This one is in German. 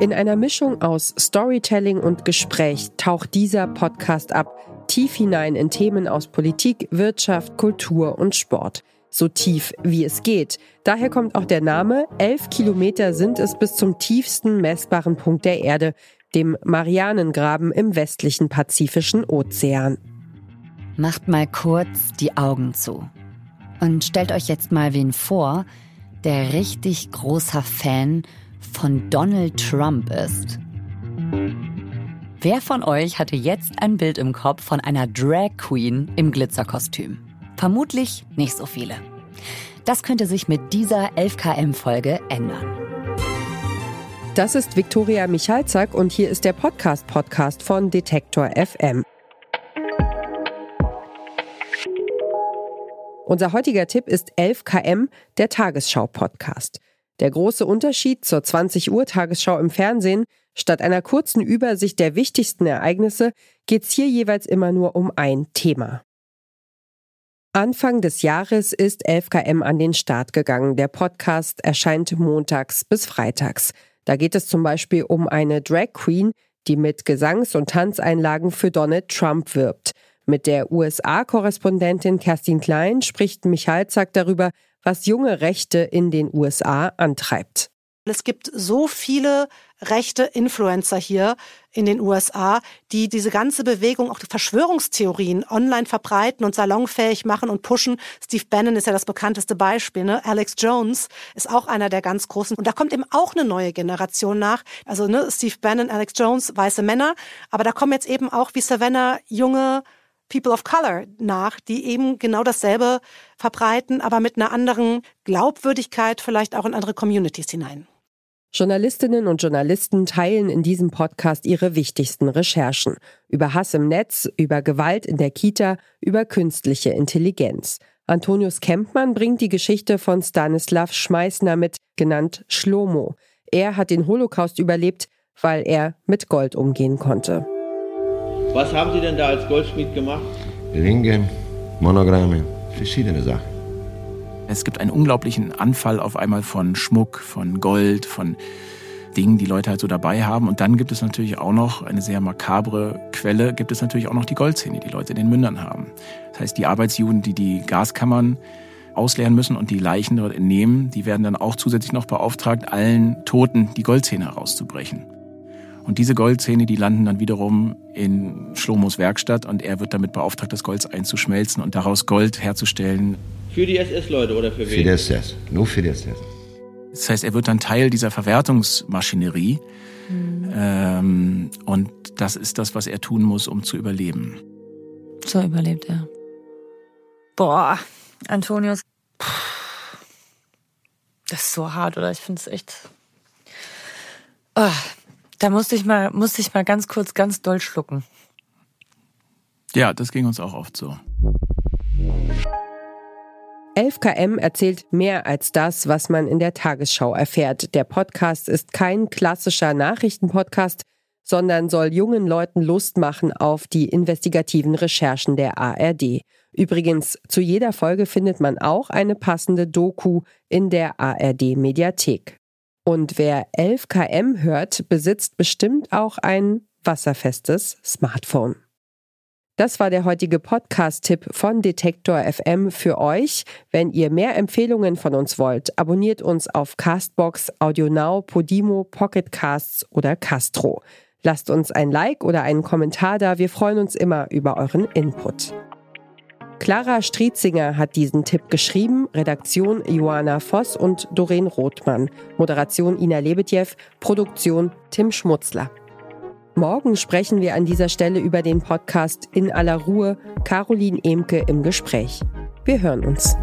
In einer Mischung aus Storytelling und Gespräch taucht dieser Podcast ab, tief hinein in Themen aus Politik, Wirtschaft, Kultur und Sport. So tief wie es geht. Daher kommt auch der Name. Elf Kilometer sind es bis zum tiefsten messbaren Punkt der Erde, dem Marianengraben im westlichen Pazifischen Ozean. Macht mal kurz die Augen zu. Und stellt euch jetzt mal wen vor, der richtig großer Fan von Donald Trump ist. Wer von euch hatte jetzt ein Bild im Kopf von einer Drag Queen im Glitzerkostüm? Vermutlich nicht so viele. Das könnte sich mit dieser 11KM-Folge ändern. Das ist Viktoria Michalzack und hier ist der Podcast-Podcast von Detektor FM. Unser heutiger Tipp ist 11KM, der Tagesschau-Podcast. Der große Unterschied zur 20 Uhr Tagesschau im Fernsehen, statt einer kurzen Übersicht der wichtigsten Ereignisse, geht es hier jeweils immer nur um ein Thema. Anfang des Jahres ist 11KM an den Start gegangen. Der Podcast erscheint montags bis freitags. Da geht es zum Beispiel um eine Drag Queen, die mit Gesangs- und Tanzeinlagen für Donald Trump wirbt. Mit der USA-Korrespondentin Kerstin Klein spricht Michael Zack darüber, was junge Rechte in den USA antreibt. Es gibt so viele rechte Influencer hier in den USA, die diese ganze Bewegung, auch die Verschwörungstheorien online verbreiten und salonfähig machen und pushen. Steve Bannon ist ja das bekannteste Beispiel. Ne? Alex Jones ist auch einer der ganz großen. Und da kommt eben auch eine neue Generation nach. Also ne, Steve Bannon, Alex Jones, weiße Männer. Aber da kommen jetzt eben auch wie Savannah junge People of Color nach, die eben genau dasselbe verbreiten, aber mit einer anderen Glaubwürdigkeit vielleicht auch in andere Communities hinein. Journalistinnen und Journalisten teilen in diesem Podcast ihre wichtigsten Recherchen über Hass im Netz, über Gewalt in der Kita, über künstliche Intelligenz. Antonius Kempmann bringt die Geschichte von Stanislav Schmeißner mit, genannt Schlomo. Er hat den Holocaust überlebt, weil er mit Gold umgehen konnte. Was haben Sie denn da als Goldschmied gemacht? Ringe, Monogramme, verschiedene Sachen. Es gibt einen unglaublichen Anfall auf einmal von Schmuck, von Gold, von Dingen, die Leute halt so dabei haben. Und dann gibt es natürlich auch noch eine sehr makabre Quelle, gibt es natürlich auch noch die Goldzähne, die Leute in den Mündern haben. Das heißt, die Arbeitsjuden, die die Gaskammern ausleeren müssen und die Leichen dort entnehmen, die werden dann auch zusätzlich noch beauftragt, allen Toten die Goldzähne herauszubrechen. Und diese Goldzähne, die landen dann wiederum in Schlomos Werkstatt und er wird damit beauftragt, das Gold einzuschmelzen und daraus Gold herzustellen. Für die SS-Leute oder für wen? Für die SS, nur für die SS. Das heißt, er wird dann Teil dieser Verwertungsmaschinerie. Mhm. Ähm, und das ist das, was er tun muss, um zu überleben. So überlebt er. Boah, Antonius. Das ist so hart, oder? Ich finde es echt. Oh, da musste ich mal, musste ich mal ganz kurz ganz doll schlucken. Ja, das ging uns auch oft so. 11KM erzählt mehr als das, was man in der Tagesschau erfährt. Der Podcast ist kein klassischer Nachrichtenpodcast, sondern soll jungen Leuten Lust machen auf die investigativen Recherchen der ARD. Übrigens, zu jeder Folge findet man auch eine passende Doku in der ARD Mediathek. Und wer 11 km hört, besitzt bestimmt auch ein wasserfestes Smartphone. Das war der heutige Podcast-Tipp von Detektor FM für euch. Wenn ihr mehr Empfehlungen von uns wollt, abonniert uns auf Castbox, AudioNow, Podimo, Pocketcasts oder Castro. Lasst uns ein Like oder einen Kommentar da. Wir freuen uns immer über euren Input. Clara Strietzinger hat diesen Tipp geschrieben, Redaktion Johanna Voss und Doreen Rothmann, Moderation Ina Lebetjew, Produktion Tim Schmutzler. Morgen sprechen wir an dieser Stelle über den Podcast In aller Ruhe, Caroline Emke im Gespräch. Wir hören uns.